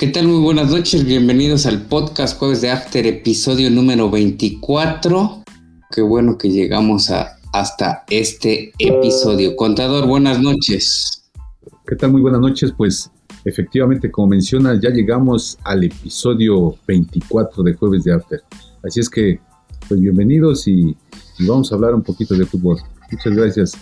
¿Qué tal? Muy buenas noches, bienvenidos al podcast Jueves de After, episodio número 24. Qué bueno que llegamos a, hasta este episodio. Contador, buenas noches. ¿Qué tal? Muy buenas noches. Pues efectivamente, como mencionas, ya llegamos al episodio 24 de Jueves de After. Así es que, pues bienvenidos y, y vamos a hablar un poquito de fútbol. Muchas gracias.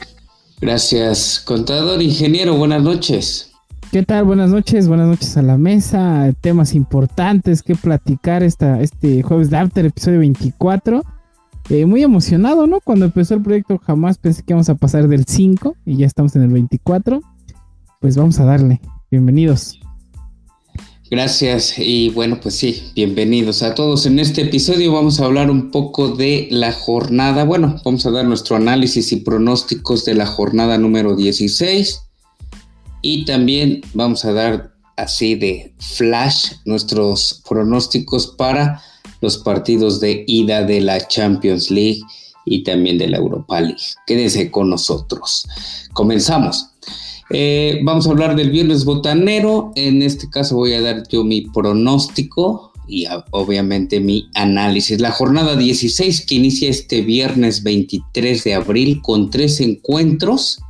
Gracias, contador, ingeniero, buenas noches. ¿Qué tal? Buenas noches, buenas noches a la mesa. Temas importantes que platicar esta, este jueves de After, episodio 24. Eh, muy emocionado, ¿no? Cuando empezó el proyecto jamás pensé que íbamos a pasar del 5 y ya estamos en el 24. Pues vamos a darle. Bienvenidos. Gracias y bueno, pues sí, bienvenidos a todos. En este episodio vamos a hablar un poco de la jornada. Bueno, vamos a dar nuestro análisis y pronósticos de la jornada número 16 y también vamos a dar así de flash nuestros pronósticos para los partidos de ida de la Champions League y también de la Europa League. Quédense con nosotros. Comenzamos. Eh, vamos a hablar del viernes botanero. En este caso voy a dar yo mi pronóstico y obviamente mi análisis. La jornada 16 que inicia este viernes 23 de abril con tres encuentros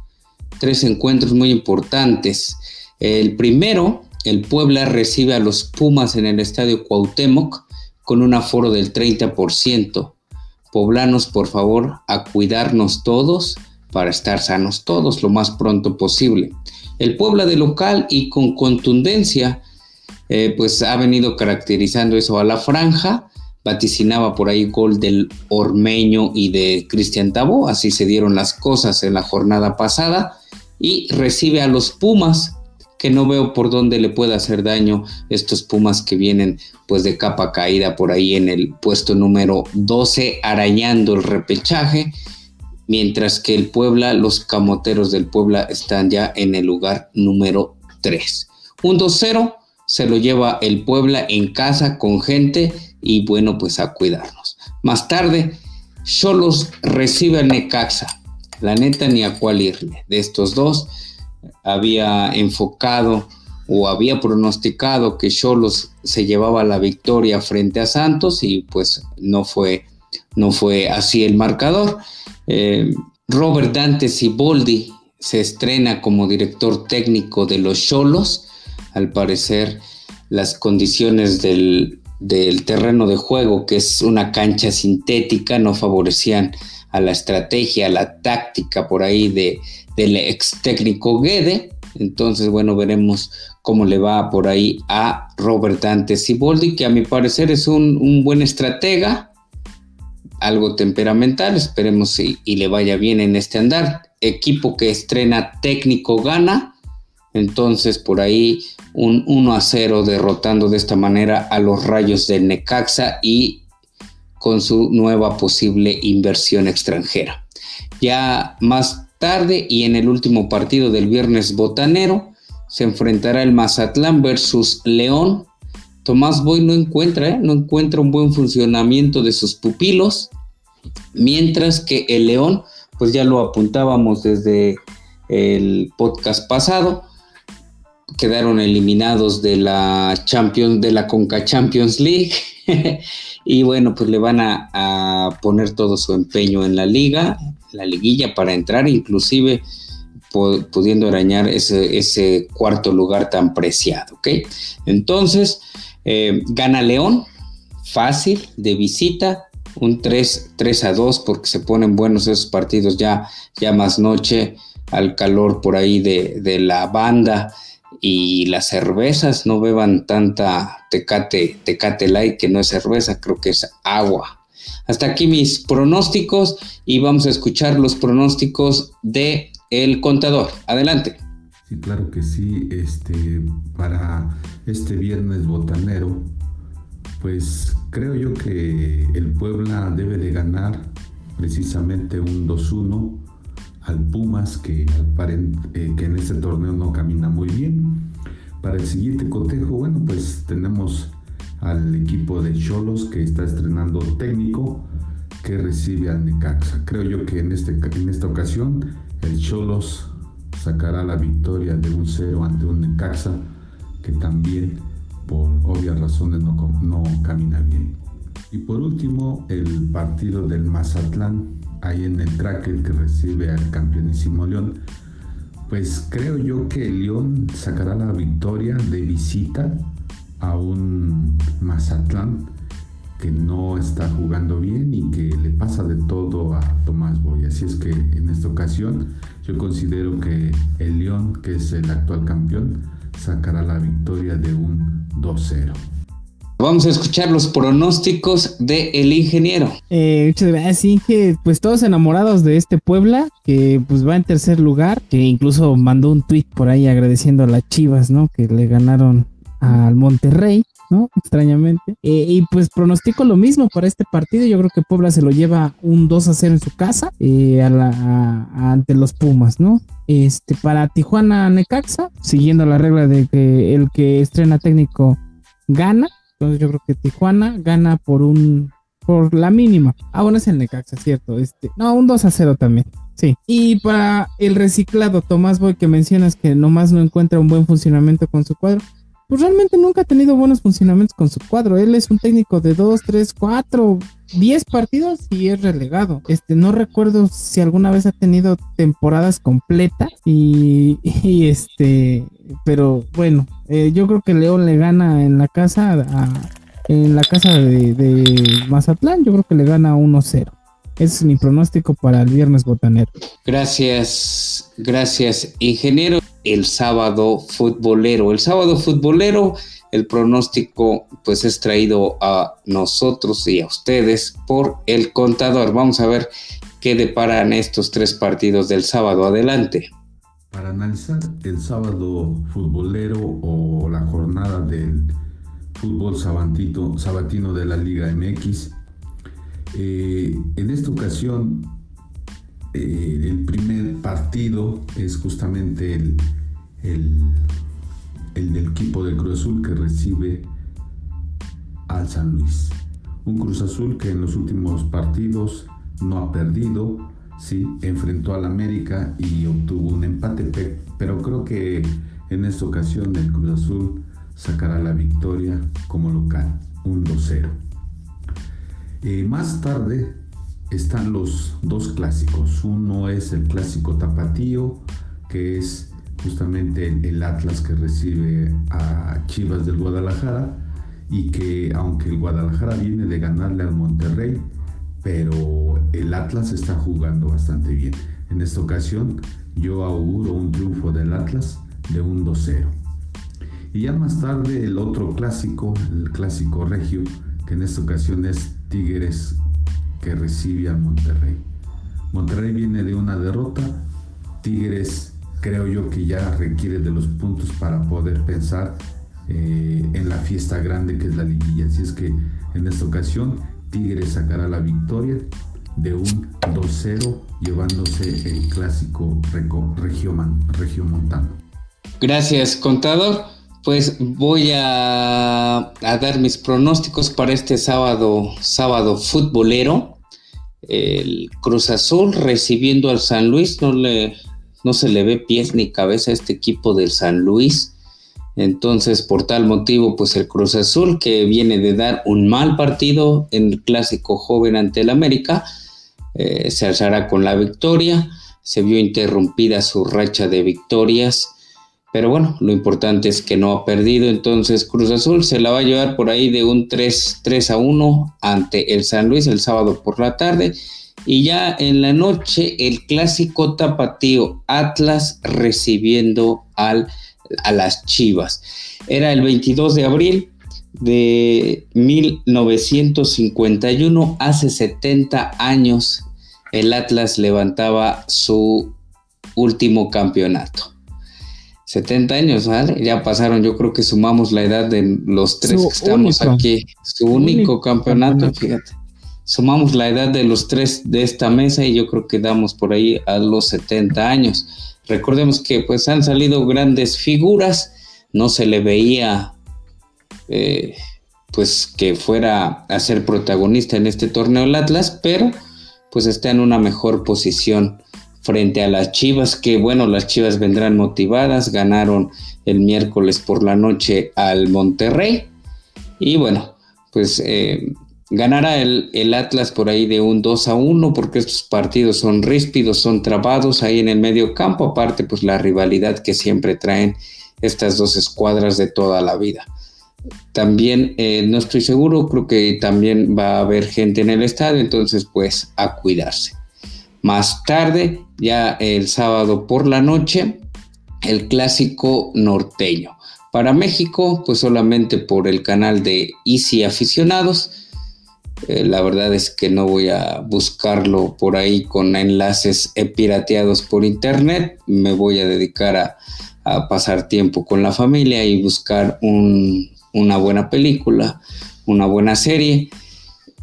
tres encuentros muy importantes. El primero, el Puebla recibe a los Pumas en el Estadio Cuauhtémoc con un aforo del 30%. Poblanos, por favor, a cuidarnos todos para estar sanos todos lo más pronto posible. El Puebla de local y con contundencia, eh, pues ha venido caracterizando eso a la franja. Vaticinaba por ahí gol del Ormeño y de Cristian Tabó, así se dieron las cosas en la jornada pasada y recibe a los Pumas, que no veo por dónde le pueda hacer daño estos Pumas que vienen pues de capa caída por ahí en el puesto número 12 arañando el repechaje, mientras que el Puebla, los camoteros del Puebla están ya en el lugar número 3. Un 2-0 se lo lleva el Puebla en casa con gente y bueno pues a cuidarnos. Más tarde, Cholos recibe al Necaxa la neta ni a cuál irle. De estos dos había enfocado o había pronosticado que Cholos se llevaba la victoria frente a Santos y pues no fue, no fue así el marcador. Eh, Robert Dante Siboldi se estrena como director técnico de los Cholos. Al parecer las condiciones del, del terreno de juego, que es una cancha sintética, no favorecían a la estrategia, a la táctica por ahí de, del ex técnico Guede. Entonces, bueno, veremos cómo le va por ahí a Robert Dante Siboldi, que a mi parecer es un, buen estratega, algo temperamental, esperemos y le vaya bien en este andar. Equipo que estrena técnico gana, entonces por ahí un 1 a 0 derrotando de esta manera a los rayos de Necaxa y con su nueva posible inversión extranjera. Ya más tarde y en el último partido del viernes botanero se enfrentará el Mazatlán versus León. Tomás Boy no encuentra, ¿eh? no encuentra un buen funcionamiento de sus pupilos, mientras que el León, pues ya lo apuntábamos desde el podcast pasado, quedaron eliminados de la Champions, de la Conca Champions League. y bueno, pues le van a, poner todo su empeño en la liga, la liguilla para entrar, inclusive pudiendo arañar ese, cuarto lugar tan preciado, ¿ok? Entonces, eh, gana León, fácil, de visita, un 3, 3 a 2, porque se ponen buenos esos partidos ya, ya más noche, al calor por ahí de, de la banda y las cervezas no beban tanta tecate, tecate light que no es cerveza, creo que es agua. Hasta aquí mis pronósticos y vamos a escuchar los pronósticos de el contador. Adelante. Sí, claro que sí. Este, para este viernes botanero, pues creo yo que el Puebla debe de ganar precisamente un 2-1 al Pumas, que, eh, que en este torneo no camina muy bien. Para el siguiente cotejo, bueno, pues tenemos al equipo de Cholos que está estrenando técnico que recibe al Necaxa. Creo yo que en, este, en esta ocasión el Cholos sacará la victoria de un 0 ante un Necaxa que también por razones no, no camina bien. Y por último, el partido del Mazatlán, ahí en el tracker que recibe al campeonísimo León. Pues creo yo que León sacará la victoria de visita a un Mazatlán que no está jugando bien y que le pasa de todo a Tomás Boy. Así es que en esta ocasión yo considero que el León, que es el actual campeón, sacará la victoria de un 2-0. Vamos a escuchar los pronósticos del el ingeniero. Eh, muchas gracias, Inge. Pues todos enamorados de este Puebla, que pues va en tercer lugar, que incluso mandó un tweet por ahí agradeciendo a las Chivas, ¿no? Que le ganaron al Monterrey. ¿no? Extrañamente. Eh, y pues pronostico lo mismo para este partido. Yo creo que Puebla se lo lleva un 2 a 0 en su casa eh, ante los Pumas, ¿no? Este, para Tijuana Necaxa, siguiendo la regla de que el que estrena técnico gana. Entonces yo creo que Tijuana gana por un por la mínima. Ah, bueno, es el Necaxa, cierto. Este, no, un 2 a 0 también. Sí. Y para el reciclado, Tomás Boy, que mencionas que nomás no encuentra un buen funcionamiento con su cuadro pues realmente nunca ha tenido buenos funcionamientos con su cuadro. Él es un técnico de 2, 3, 4, 10 partidos y es relegado. Este, no recuerdo si alguna vez ha tenido temporadas completas y, este, pero bueno, eh, yo creo que León le gana en la casa en la casa de, de Mazatlán, yo creo que le gana 1-0. Ese es mi pronóstico para el viernes botanero. Gracias, gracias, ingeniero el sábado futbolero. El sábado futbolero, el pronóstico pues es traído a nosotros y a ustedes por el contador. Vamos a ver qué deparan estos tres partidos del sábado. Adelante. Para analizar el sábado futbolero o la jornada del fútbol sabatino de la Liga MX, eh, en esta ocasión eh, el primer partido es justamente el, del equipo del Cruz Azul que recibe al San Luis. Un Cruz Azul que en los últimos partidos no ha perdido, sí, enfrentó al América y obtuvo un empate, pero creo que en esta ocasión el Cruz Azul sacará la victoria como local, un 2-0. Eh, más tarde están los dos clásicos. Uno es el clásico tapatío, que es justamente el, Atlas que recibe a Chivas del Guadalajara y que aunque el Guadalajara viene de ganarle al Monterrey, pero el Atlas está jugando bastante bien. En esta ocasión yo auguro un triunfo del Atlas de un 2-0. Y ya más tarde el otro clásico, el clásico regio, que en esta ocasión es Tigres que recibe al Monterrey. Monterrey viene de una derrota, Tigres creo yo que ya requiere de los puntos para poder pensar eh, en la fiesta grande que es la liguilla. Así es que en esta ocasión Tigres sacará la victoria de un 2-0 llevándose el clásico regiomontano. Gracias, contador. Pues voy a, a, dar mis pronósticos para este sábado, sábado futbolero el Cruz Azul recibiendo al San Luis, no, le, no se le ve pies ni cabeza a este equipo del San Luis. Entonces, por tal motivo, pues el Cruz Azul, que viene de dar un mal partido en el clásico joven ante el América, eh, se alzará con la victoria. Se vio interrumpida su racha de victorias pero bueno, lo importante es que no ha perdido. Entonces Cruz Azul se la va a llevar por ahí de un 3, 3 a 1 ante el San Luis el sábado por la tarde. Y ya en la noche el clásico tapatío Atlas recibiendo al, a las Chivas. Era el 22 de abril de 1951, hace 70 años, el Atlas levantaba su último campeonato. 70 años, ¿vale? Ya pasaron, yo creo que sumamos la edad de los tres que estamos aquí. Su único, campeonato, fíjate. Sumamos la edad de los tres de esta mesa y yo creo que damos por ahí a los 70 años. Recordemos que pues han salido grandes figuras, no se le veía eh, pues que fuera a ser protagonista en este torneo el Atlas, pero pues está en una mejor posición frente a las Chivas, que bueno, las Chivas vendrán motivadas, ganaron el miércoles por la noche al Monterrey Y bueno, pues eh, ganará el, el, Atlas por ahí de un 2 a 1 porque estos partidos son ríspidos, son trabados ahí en el medio campo, aparte pues la rivalidad que siempre traen estas dos escuadras de toda la vida. También eh, no estoy seguro, creo que también va a haber gente en el estadio, entonces pues a cuidarse. Más tarde, ya el sábado por la noche, el clásico norteño. Para México, pues solamente por el canal de Easy Aficionados. Eh, la verdad es que no voy a buscarlo por ahí con enlaces pirateados por internet. Me voy a dedicar a, pasar tiempo con la familia y buscar un, una buena película, una buena serie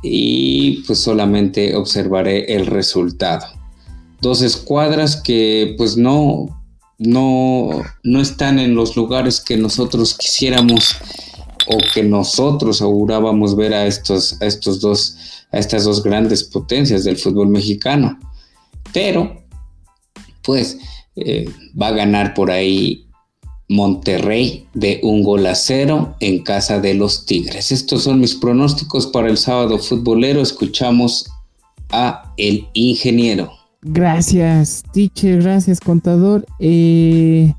y pues solamente observaré el resultado. Dos escuadras que pues no, no, no están en los lugares que nosotros quisiéramos o que nosotros augurábamos ver a estos, a estos dos, a estas dos grandes potencias del fútbol mexicano. Pero, pues, eh, va a ganar por ahí Monterrey de un gol a cero en casa de los Tigres. Estos son mis pronósticos para el sábado futbolero. Escuchamos a el ingeniero. Gracias, teacher. Gracias, contador. Eh,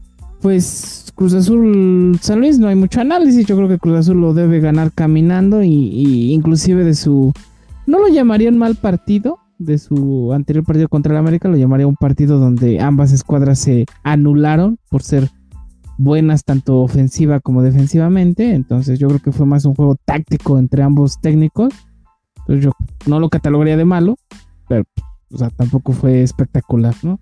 pues Cruz Azul San Luis no hay mucho análisis. Yo creo que Cruz Azul lo debe ganar caminando y, inclusive de su no lo llamaría un mal partido. De su anterior partido contra el América, lo llamaría un partido donde ambas escuadras se anularon por ser buenas tanto ofensiva como defensivamente. Entonces yo creo que fue más un juego táctico entre ambos técnicos. Entonces yo no lo catalogaría de malo, pero o sea, tampoco fue espectacular, ¿no?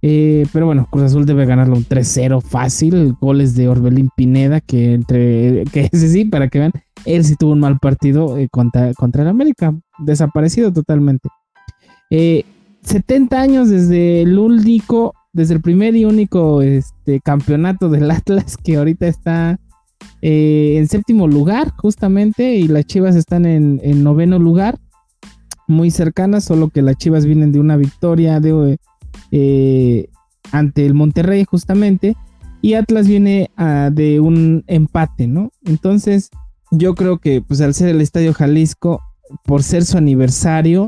Eh, pero bueno, Cruz Azul debe ganarlo un 3-0 fácil. Goles de Orbelín Pineda, que entre que ese sí, para que vean, él sí tuvo un mal partido eh, contra, contra el América. Desaparecido totalmente. 70 eh, años desde el único desde el primer y único este, campeonato del Atlas que ahorita está en séptimo lugar justamente y las Chivas están en, noveno lugar, muy cercanas, solo que las Chivas vienen de una victoria de, eh, ante el Monterrey justamente y Atlas viene ah, de un empate, ¿no? Entonces yo creo que pues al ser el Estadio Jalisco, por ser su aniversario,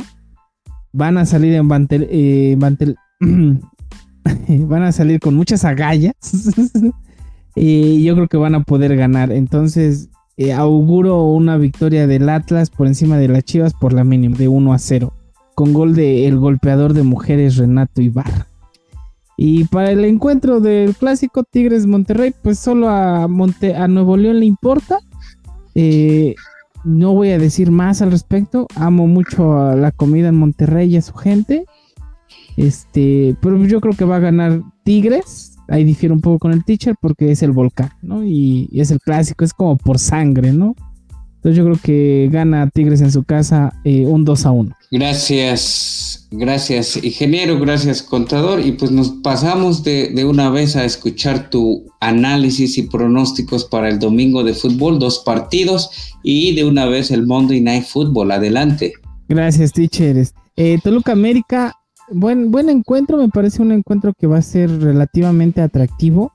van a salir en Bantel, eh, van a salir con muchas agallas. y yo creo que van a poder ganar. Entonces, eh, auguro una victoria del Atlas por encima de las Chivas por la mínima, de 1 a 0. Con gol de el golpeador de mujeres Renato Ibarra. Y para el encuentro del clásico Tigres Monterrey, pues solo a, Monte a Nuevo León le importa. Eh, no voy a decir más al respecto. Amo mucho a la comida en Monterrey y a su gente. Este, pero yo creo que va a ganar Tigres. Ahí difiere un poco con el teacher porque es el volcán, ¿no? Y, es el clásico, es como por sangre, ¿no? Entonces yo creo que gana Tigres en su casa eh, un 2 a 1. Gracias, gracias ingeniero, gracias contador. Y pues nos pasamos de, de, una vez a escuchar tu análisis y pronósticos para el domingo de fútbol, dos partidos y de una vez el Monday Night Football. Adelante. Gracias, teachers. Eh, Toluca América buen, buen encuentro, me parece un encuentro que va a ser relativamente atractivo.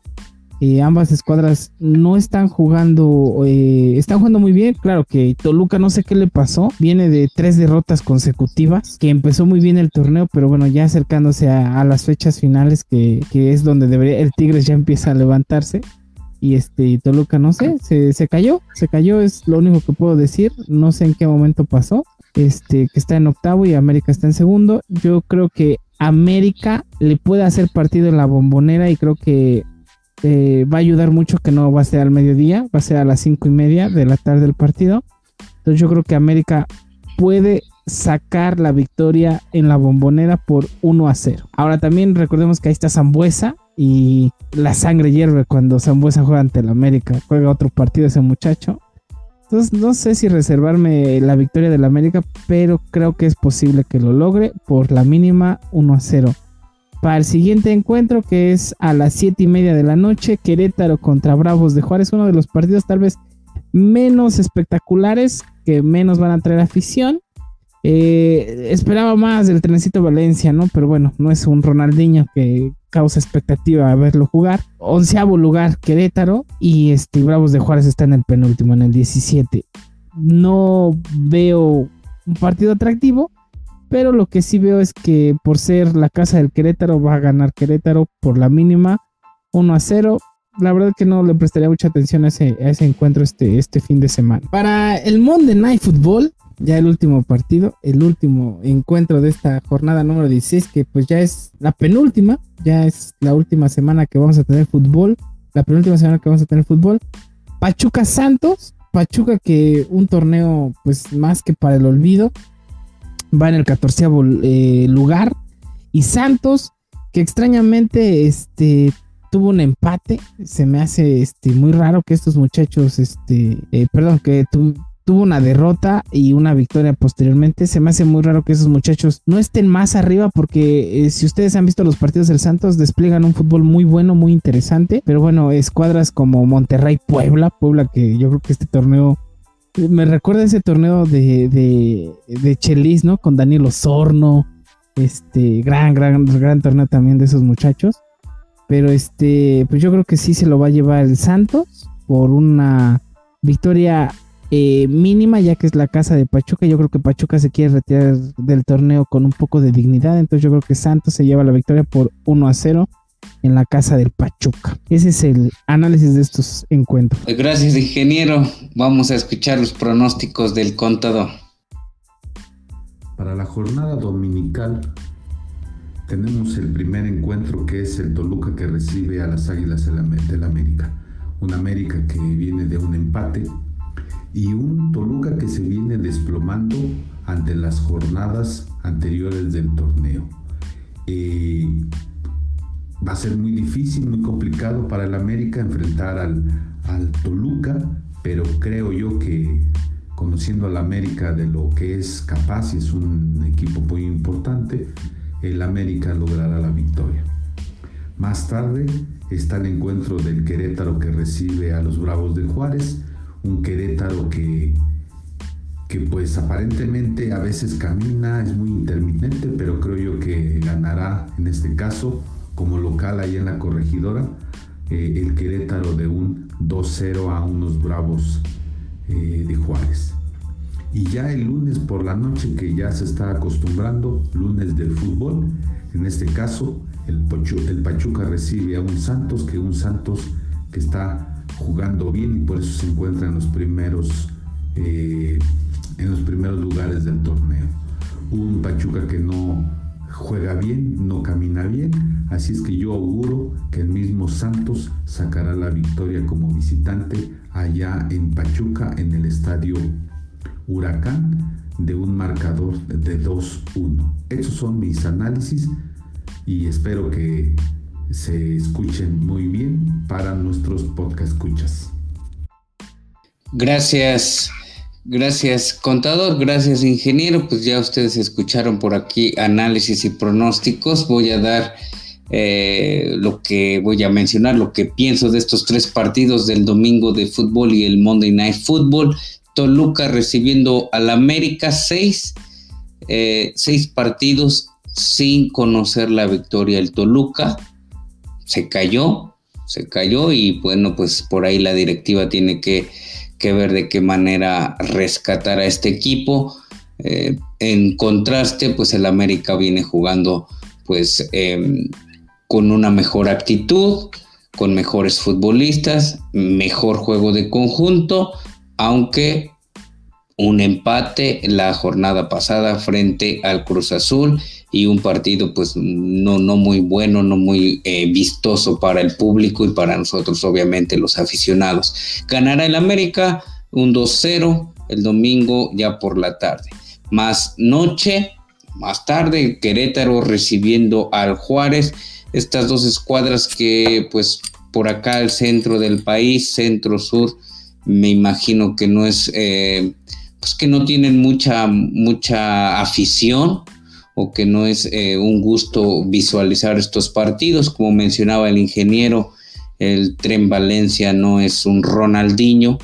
Eh, ambas escuadras no están jugando, eh, están jugando muy bien. Claro que Toluca no sé qué le pasó, viene de tres derrotas consecutivas, que empezó muy bien el torneo, pero bueno, ya acercándose a, las fechas finales, que, es donde debería, el Tigres ya empieza a levantarse. Y este Toluca, no sé, se, se cayó, se cayó, es lo único que puedo decir. No sé en qué momento pasó este, que está en octavo y América está en segundo. Yo creo que América le puede hacer partido en la bombonera y creo que eh, va a ayudar mucho que no va a ser al mediodía, va a ser a las cinco y media de la tarde el partido. Entonces yo creo que América puede sacar la victoria en la bombonera por 1 a 0. Ahora también recordemos que ahí está Zambuesa y la sangre hierve cuando Zambuesa juega ante el América. Juega otro partido ese muchacho. Entonces no sé si reservarme la victoria del América, pero creo que es posible que lo logre por la mínima 1 a 0. Para el siguiente encuentro, que es a las 7 y media de la noche, Querétaro contra Bravos de Juárez, uno de los partidos tal vez menos espectaculares, que menos van a traer afición. Eh, esperaba más del Trencito Valencia, ¿no? Pero bueno, no es un Ronaldinho que causa expectativa a verlo jugar. Onceavo lugar Querétaro y este Bravos de Juárez está en el penúltimo, en el 17. no veo un partido atractivo, pero lo que sí veo es que por ser la casa del Querétaro va a ganar Querétaro por la mínima 1 a 0. La verdad que no le prestaría mucha atención a ese, a ese encuentro este, este fin de semana. Para el Monday Night Football, ya el último partido, el último encuentro de esta jornada número 16, que pues ya es la penúltima, ya es la última semana que vamos a tener fútbol, la penúltima semana que vamos a tener fútbol. Pachuca Santos, Pachuca que un torneo pues más que para el olvido, va en el 14 eh, lugar, y Santos que extrañamente este tuvo un empate, se me hace este muy raro que estos muchachos este eh, perdón, que tu, tuvo una derrota y una victoria posteriormente. Se me hace muy raro que esos muchachos no estén más arriba porque eh, si ustedes han visto los partidos del Santos despliegan un fútbol muy bueno, muy interesante. Pero bueno, escuadras como Monterrey, Puebla, Puebla que yo creo que este torneo me recuerda ese torneo de, de, de Chelis, ¿no? Con Daniel Osorno. Este, gran, gran, gran torneo también de esos muchachos. Pero este, pues yo creo que sí se lo va a llevar el Santos por una victoria eh, mínima, ya que es la casa de Pachuca. Yo creo que Pachuca se quiere retirar del torneo con un poco de dignidad. Entonces yo creo que Santos se lleva la victoria por 1 a 0 en la casa del Pachuca. Ese es el análisis de estos encuentros. Gracias, ingeniero. Vamos a escuchar los pronósticos del contador. Para la jornada dominical tenemos el primer encuentro que es el Toluca que recibe a las Águilas del América. Una América que viene de un empate y un Toluca que se viene desplomando ante las jornadas anteriores del torneo. Eh, va a ser muy difícil, muy complicado para el América enfrentar al, al Toluca, pero creo yo que conociendo al América de lo que es capaz y es un equipo muy importante, el América logrará la victoria. Más tarde está el encuentro del Querétaro que recibe a los Bravos de Juárez un Querétaro que, que pues aparentemente a veces camina, es muy intermitente, pero creo yo que ganará en este caso como local ahí en la corregidora eh, el Querétaro de un 2-0 a unos Bravos eh, de Juárez. Y ya el lunes por la noche que ya se está acostumbrando, lunes del fútbol, en este caso el, Pachuca recibe a un Santos, que un Santos que está jugando bien y por eso se encuentra en los primeros, eh, en los primeros lugares del torneo. Un Pachuca que no juega bien, no camina bien, así es que yo auguro que el mismo Santos sacará la victoria como visitante allá en Pachuca, en el estadio Huracán, de un marcador de 2-1. Esos son mis análisis y espero que se escuchen muy bien para nuestros podcast escuchas. Gracias, gracias contador, gracias ingeniero. Pues ya ustedes escucharon por aquí análisis y pronósticos. Voy a dar eh, lo que voy a mencionar, lo que pienso de estos tres partidos del domingo de fútbol y el Monday Night Football. Toluca recibiendo al América seis, eh, seis partidos sin conocer la victoria. El Toluca se cayó, se cayó y bueno, pues por ahí la directiva tiene que, ver de qué manera rescatar a este equipo. Eh, en contraste, pues el América viene jugando pues em, con una mejor actitud, con mejores futbolistas, mejor juego de conjunto, aunque un empate la jornada pasada frente al Cruz Azul y un partido pues no, no muy bueno, no muy eh, vistoso para el público y para nosotros obviamente los aficionados. Ganará el América un 2-0 el domingo ya por la tarde. Más noche, más tarde Querétaro recibiendo al Juárez, estas dos escuadras que pues por acá el centro del país, centro sur, me imagino que no es... Eh, pues que no tienen mucha, mucha afición o que no es eh, un gusto visualizar estos partidos. Como mencionaba el ingeniero, el Tren Valencia no es un Ronaldinho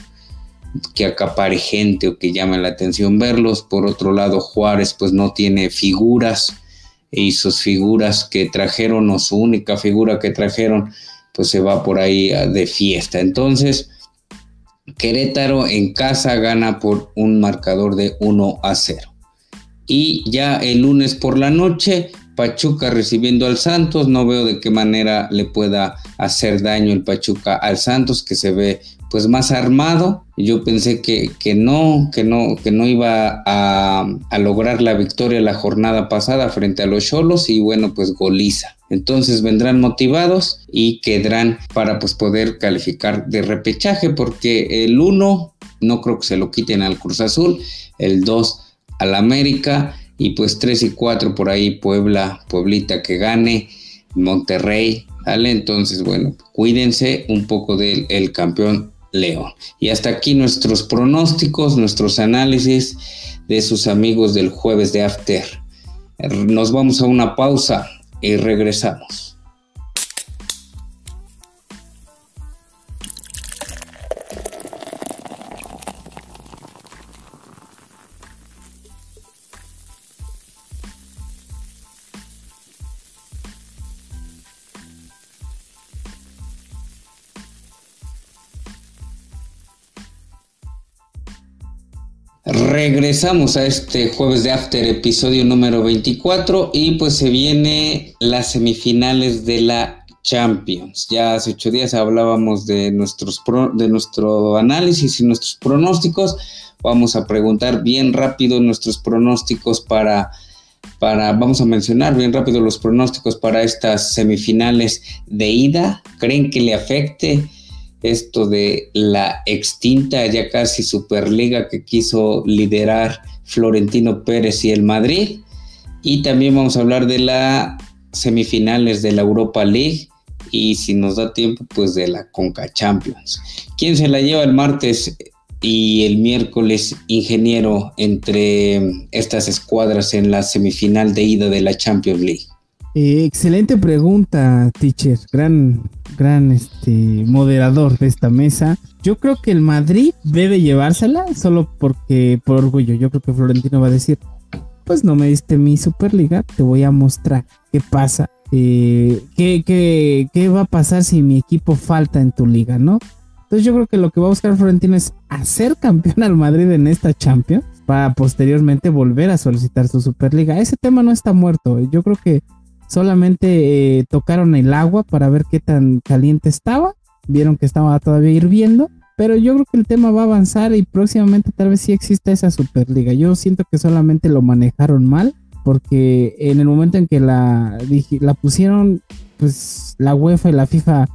que acapare gente o que llame la atención verlos. Por otro lado, Juárez pues no tiene figuras y sus figuras que trajeron o su única figura que trajeron pues se va por ahí de fiesta. Entonces, Querétaro en casa gana por un marcador de 1 a 0. Y ya el lunes por la noche, Pachuca recibiendo al Santos, no veo de qué manera le pueda hacer daño el Pachuca al Santos, que se ve pues más armado. Yo pensé que, que no, que no, que no iba a, a, lograr la victoria la jornada pasada frente a los Cholos y bueno, pues goliza. Entonces vendrán motivados y quedarán para pues poder calificar de repechaje porque el 1 no creo que se lo quiten al Cruz Azul, el 2 al América y pues 3 y 4 por ahí Puebla, Pueblita que gane, Monterrey, ¿vale? Entonces, bueno, cuídense un poco del el campeón León. Y hasta aquí nuestros pronósticos, nuestros análisis de sus amigos del jueves de After. Nos vamos a una pausa y regresamos. Regresamos a este jueves de After, episodio número 24, y pues se viene las semifinales de la Champions. Ya hace ocho días hablábamos de, nuestros de nuestro análisis y nuestros pronósticos. Vamos a preguntar bien rápido nuestros pronósticos para, para, vamos a mencionar bien rápido los pronósticos para estas semifinales de ida. ¿Creen que le afecte? Esto de la extinta ya casi Superliga que quiso liderar Florentino Pérez y el Madrid. Y también vamos a hablar de las semifinales de la Europa League y si nos da tiempo, pues de la Conca Champions. ¿Quién se la lleva el martes y el miércoles, ingeniero, entre estas escuadras en la semifinal de ida de la Champions League? Eh, excelente pregunta, teacher. Gran, gran este, moderador de esta mesa. Yo creo que el Madrid debe llevársela solo porque, por orgullo, yo creo que Florentino va a decir, pues no me diste mi Superliga, te voy a mostrar qué pasa. Eh, qué, qué, qué va a pasar si mi equipo falta en tu liga, ¿no? Entonces yo creo que lo que va a buscar Florentino es hacer campeón al Madrid en esta Champions para posteriormente volver a solicitar su Superliga. Ese tema no está muerto. Yo creo que solamente eh, tocaron el agua para ver qué tan caliente estaba, vieron que estaba todavía hirviendo, pero yo creo que el tema va a avanzar y próximamente tal vez sí exista esa Superliga. Yo siento que solamente lo manejaron mal, porque en el momento en que la, la pusieron, pues la UEFA y la FIFA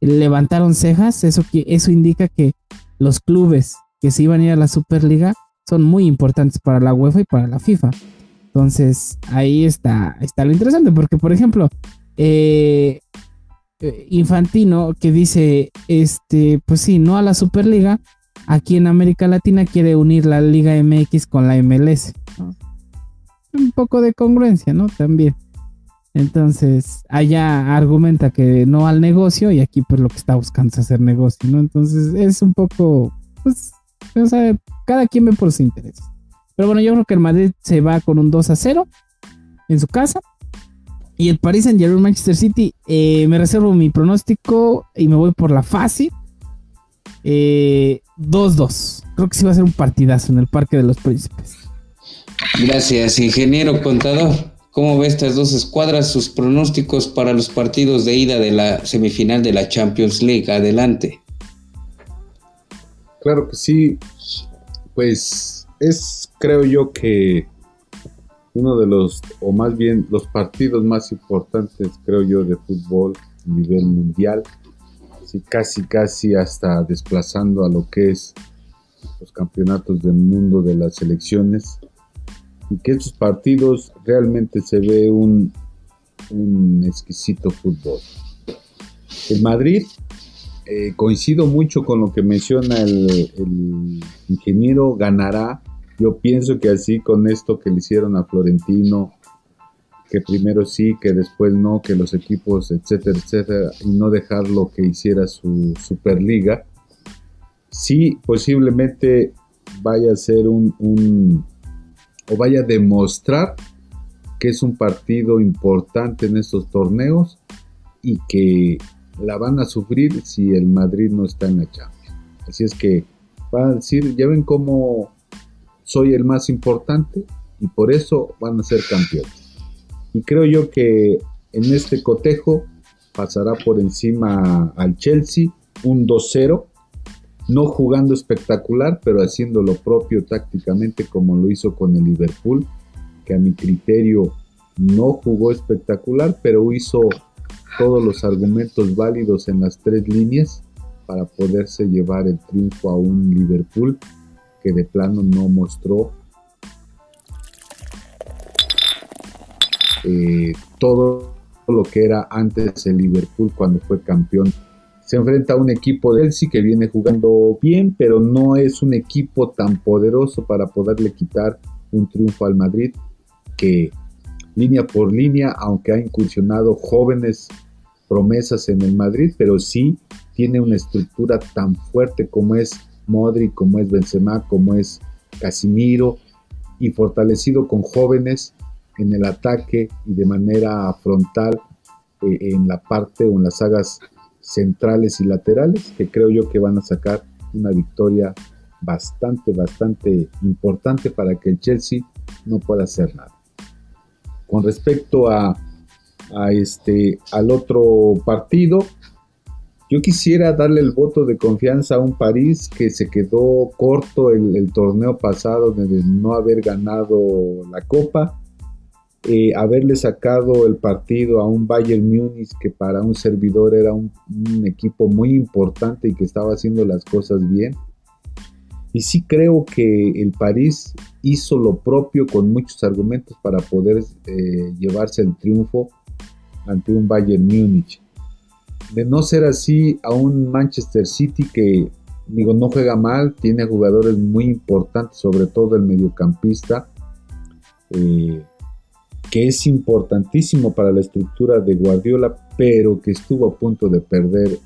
levantaron cejas, eso, eso indica que los clubes que se iban a ir a la Superliga son muy importantes para la UEFA y para la FIFA. Entonces, ahí está, está lo interesante, porque por ejemplo, eh, eh, Infantino que dice, este, pues sí, no a la Superliga, aquí en América Latina quiere unir la Liga MX con la MLS. Un poco de congruencia, ¿no? También. Entonces, allá argumenta que no al negocio y aquí pues lo que está buscando es hacer negocio, ¿no? Entonces es un poco, pues, cada quien ve por su interés. Pero bueno, yo creo que el Madrid se va con un 2 a 0 en su casa. Y el Paris Saint Germain Manchester City, eh, me reservo mi pronóstico y me voy por la fácil. 2-2. Eh, creo que sí va a ser un partidazo en el Parque de los Príncipes. Gracias, ingeniero contador. ¿Cómo ve estas dos escuadras, sus pronósticos para los partidos de ida de la semifinal de la Champions League? Adelante. Claro que sí. Pues es, creo yo, que uno de los, o más bien los partidos más importantes, creo yo, de fútbol a nivel mundial. Casi, casi hasta desplazando a lo que es los campeonatos del mundo de las selecciones. Y que estos partidos realmente se ve un, exquisito fútbol. El Madrid eh, coincido mucho con lo que menciona el, ingeniero, ganará yo pienso que así con esto que le hicieron a Florentino, que primero sí, que después no, que los equipos, etcétera, etcétera, y no dejar lo que hiciera su Superliga, sí posiblemente vaya a ser un, o vaya a demostrar que es un partido importante en estos torneos y que la van a sufrir si el Madrid no está en la Champions. Así es que van a decir, ya ven cómo soy el más importante y por eso van a ser campeones. Y creo yo que en este cotejo pasará por encima al Chelsea un 2-0, no jugando espectacular, pero haciendo lo propio tácticamente como lo hizo con el Liverpool, que a mi criterio no jugó espectacular, pero hizo todos los argumentos válidos en las tres líneas para poderse llevar el triunfo a un Liverpool que de plano no mostró eh, todo lo que era antes el Liverpool cuando fue campeón. Se enfrenta a un equipo de Chelsea que viene jugando bien, pero no es un equipo tan poderoso para poderle quitar un triunfo al Madrid que línea por línea, aunque ha incursionado jóvenes promesas en el Madrid, pero sí tiene una estructura tan fuerte como es Modric, como es Benzema, como es Casimiro, y fortalecido con jóvenes en el ataque y de manera frontal eh, en la parte o en las sagas centrales y laterales, que creo yo que van a sacar una victoria bastante, bastante importante para que el Chelsea no pueda hacer nada. Con respecto a, a este, al otro partido, yo quisiera darle el voto de confianza a un París que se quedó corto el, torneo pasado de no haber ganado la Copa, eh, haberle sacado el partido a un Bayern Múnich que para un servidor era un, equipo muy importante y que estaba haciendo las cosas bien. Y sí creo que el París hizo lo propio con muchos argumentos para poder eh, llevarse el triunfo ante un Bayern Múnich de no ser así a un Manchester City que, digo, no juega mal, tiene jugadores muy importantes, sobre todo el mediocampista, eh, que es importantísimo para la estructura de Guardiola, pero que estuvo a punto de perder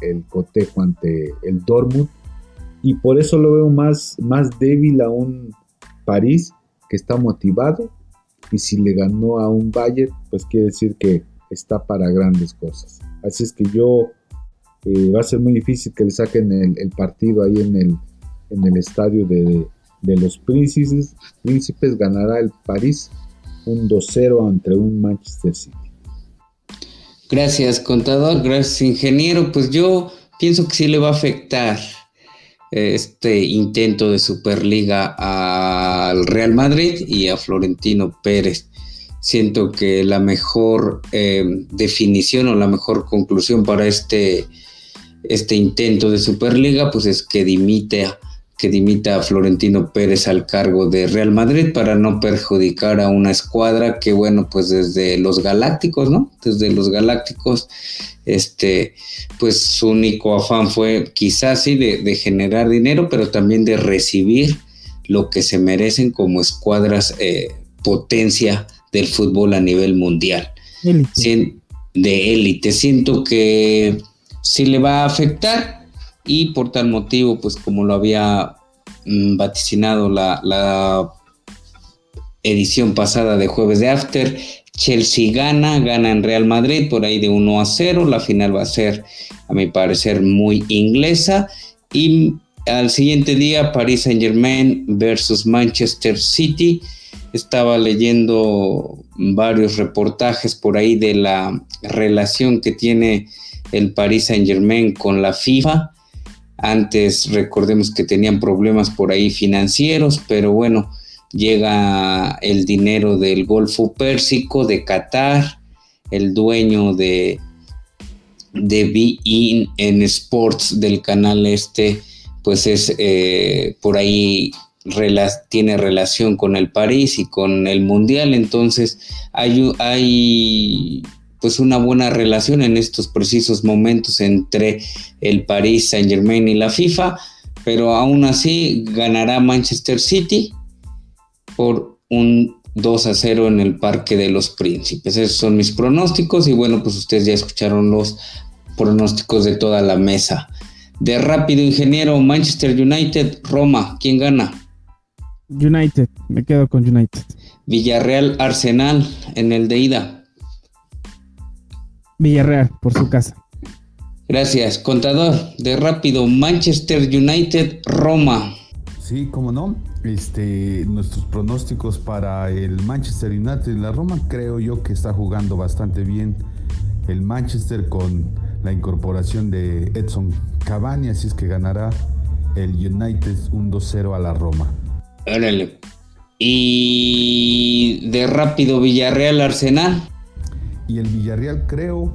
el, cotejo ante el Dortmund. Y por eso lo veo más, más débil a un París que está motivado. Y si le ganó a un Bayern, pues quiere decir que está para grandes cosas. Así es que yo eh, va a ser muy difícil que le saquen el, partido ahí en el, en el estadio de, los príncipes. Príncipes ganará el París un 2-0 ante un Manchester City. Gracias, contador. Gracias, ingeniero. Pues yo pienso que sí le va a afectar eh, este intento de Superliga al Real Madrid y a Florentino Pérez siento que la mejor eh, definición o la mejor conclusión para este, este intento de Superliga, pues es que dimite que dimita a Florentino Pérez al cargo de Real Madrid para no perjudicar a una escuadra que bueno pues desde los Galácticos no desde los Galácticos este pues su único afán fue quizás sí de, generar dinero pero también de recibir lo que se merecen como escuadras eh, potencia del fútbol a nivel mundial. De élite. Siento que sí le va a afectar y por tal motivo, pues como lo había mm, vaticinado la, la edición pasada de jueves de After, Chelsea gana, gana en Real Madrid por ahí de 1 a 0. La final va a ser, a mi parecer, muy inglesa. Y al siguiente día, Paris Saint Germain versus Manchester City estaba leyendo varios reportajes por ahí de la relación que tiene el Paris Saint Germain con la FIFA. Antes recordemos que tenían problemas por ahí financieros, pero bueno, llega el dinero del Golfo Pérsico, de Qatar, el dueño de, de Be en Sports del canal este, pues es eh, por ahí tiene relación con el París y con el Mundial, entonces hay, pues una buena relación en estos precisos momentos entre el París Saint Germain y la FIFA, pero aún así ganará Manchester City por un 2 a 0 en el Parque de los Príncipes. Esos son mis pronósticos y bueno, pues ustedes ya escucharon los pronósticos de toda la mesa. De rápido ingeniero, Manchester United, Roma, ¿quién gana? United, me quedo con United. Villarreal Arsenal en el de ida. Villarreal, por su casa. Gracias. Contador, de rápido, Manchester United, Roma. Sí, cómo no. Este, nuestros pronósticos para el Manchester United y la Roma, creo yo que está jugando bastante bien el Manchester con la incorporación de Edson Cavani, así es que ganará el United un 2-0 a la Roma. Órale. Y de rápido Villarreal Arsenal. Y el Villarreal creo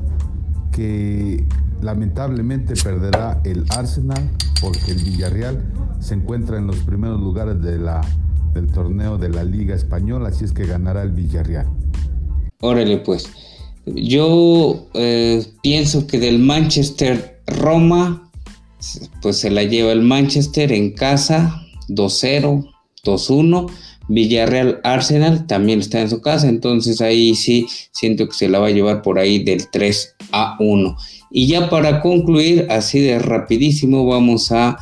que lamentablemente perderá el Arsenal porque el Villarreal se encuentra en los primeros lugares de la, del torneo de la Liga Española, así es que ganará el Villarreal. Órale pues. Yo eh, pienso que del Manchester Roma, pues se la lleva el Manchester en casa, 2-0, 2-1. Villarreal Arsenal también está en su casa, entonces ahí sí siento que se la va a llevar por ahí del 3 a 1. Y ya para concluir, así de rapidísimo, vamos a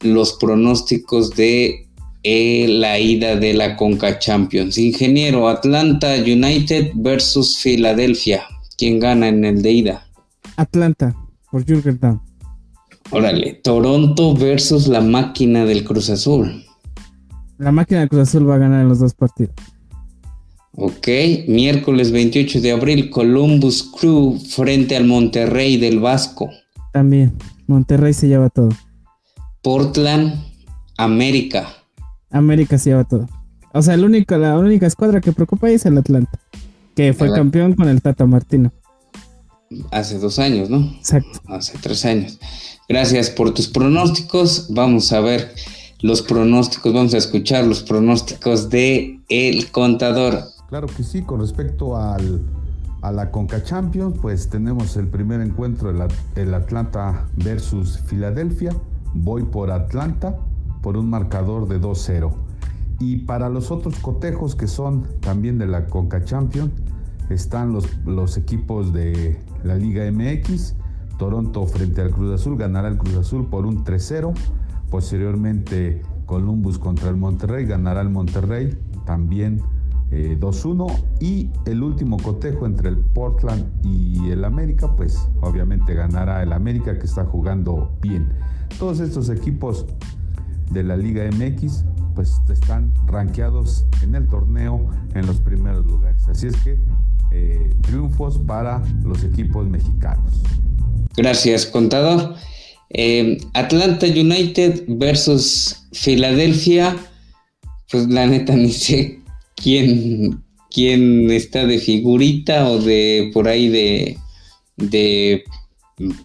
los pronósticos de eh, la ida de la Conca Champions. Ingeniero, Atlanta United versus Filadelfia. ¿Quién gana en el de ida? Atlanta, por Jürgen Órale, Toronto versus la máquina del Cruz Azul. La máquina del Cruz Azul va a ganar en los dos partidos. Ok, miércoles 28 de abril, Columbus Crew frente al Monterrey del Vasco. También, Monterrey se lleva todo. Portland, América. América se lleva todo. O sea, el único, la única escuadra que preocupa es el Atlanta, que fue campeón con el Tata Martino. Hace dos años, ¿no? Exacto. Hace tres años. Gracias por tus pronósticos. Vamos a ver los pronósticos, vamos a escuchar los pronósticos de El Contador. Claro que sí, con respecto al, a la Conca Champions, pues tenemos el primer encuentro, el, el Atlanta versus Filadelfia. Voy por Atlanta por un marcador de 2-0. Y para los otros cotejos que son también de la Conca Champions, están los, los equipos de la Liga MX. Toronto frente al Cruz Azul, ganará el Cruz Azul por un 3-0. Posteriormente Columbus contra el Monterrey, ganará el Monterrey también 2-1 eh, y el último cotejo entre el Portland y el América, pues obviamente ganará el América que está jugando bien. Todos estos equipos de la Liga MX pues están rankeados en el torneo en los primeros lugares. Así es que eh, triunfos para los equipos mexicanos. Gracias, contador. Eh, Atlanta United versus Filadelfia, pues la neta ni sé quién, quién está de figurita o de por ahí de, de,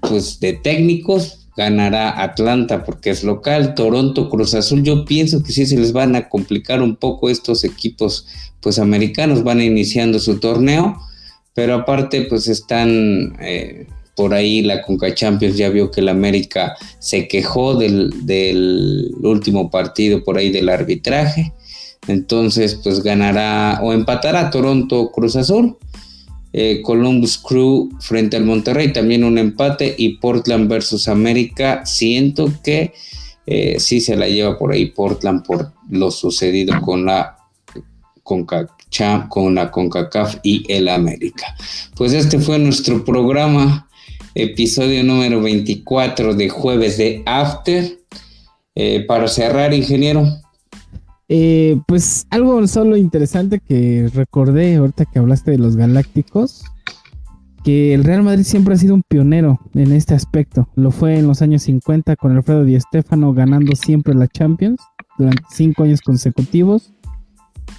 pues de técnicos. Ganará Atlanta porque es local, Toronto, Cruz Azul. Yo pienso que sí se les van a complicar un poco estos equipos, pues americanos van iniciando su torneo, pero aparte pues están eh, por ahí la Conca Champions ya vio que el América se quejó del, del, último partido por ahí del arbitraje entonces, pues ganará o empatará Toronto Cruz Azul. Eh, Columbus Crew frente al Monterrey, también un empate. Y Portland versus América, siento que eh, sí se la lleva por ahí Portland por lo sucedido con la con la CONCACAF y el América. Pues este fue nuestro programa, episodio número 24 de jueves de After. Eh, para cerrar, ingeniero. Eh, pues algo solo interesante que recordé ahorita que hablaste de los Galácticos, que el Real Madrid siempre ha sido un pionero en este aspecto. Lo fue en los años 50 con Alfredo Di Stéfano ganando siempre la Champions durante cinco años consecutivos.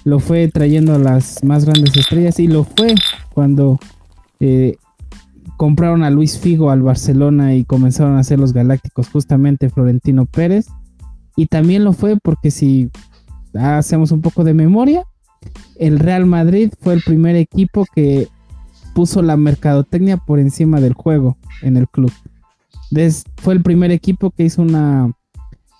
Lo fue trayendo a las más grandes estrellas y lo fue cuando eh, compraron a Luis Figo al Barcelona y comenzaron a hacer los Galácticos justamente Florentino Pérez. Y también lo fue porque si hacemos un poco de memoria, el Real Madrid fue el primer equipo que puso la mercadotecnia por encima del juego en el club. fue el primer equipo que hizo una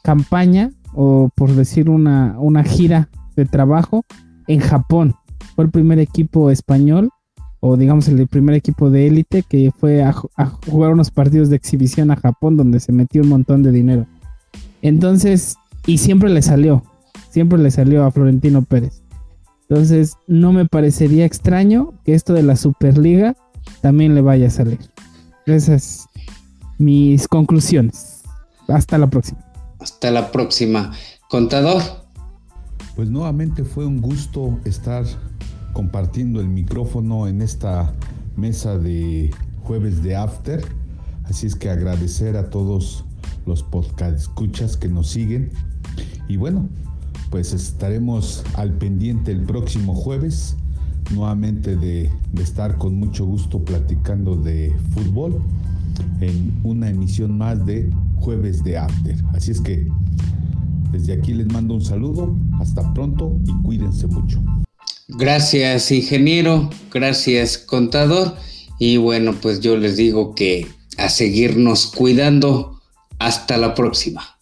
campaña o por decir una, una gira de trabajo en Japón. Fue el primer equipo español o digamos el primer equipo de élite que fue a, a, jugar unos partidos de exhibición a Japón donde se metió un montón de dinero. Entonces, y siempre le salió siempre le salió a Florentino Pérez. Entonces, no me parecería extraño que esto de la Superliga también le vaya a salir. Esa es mis conclusiones. Hasta la próxima. Hasta la próxima. Contador. Pues nuevamente fue un gusto estar compartiendo el micrófono en esta mesa de jueves de After. Así es que agradecer a todos los podcast escuchas que nos siguen. Y bueno, pues estaremos al pendiente el próximo jueves, nuevamente de, de estar con mucho gusto platicando de fútbol en una emisión más de Jueves de After. Así es que desde aquí les mando un saludo, hasta pronto y cuídense mucho. Gracias ingeniero, gracias contador y bueno pues yo les digo que a seguirnos cuidando. Hasta la próxima.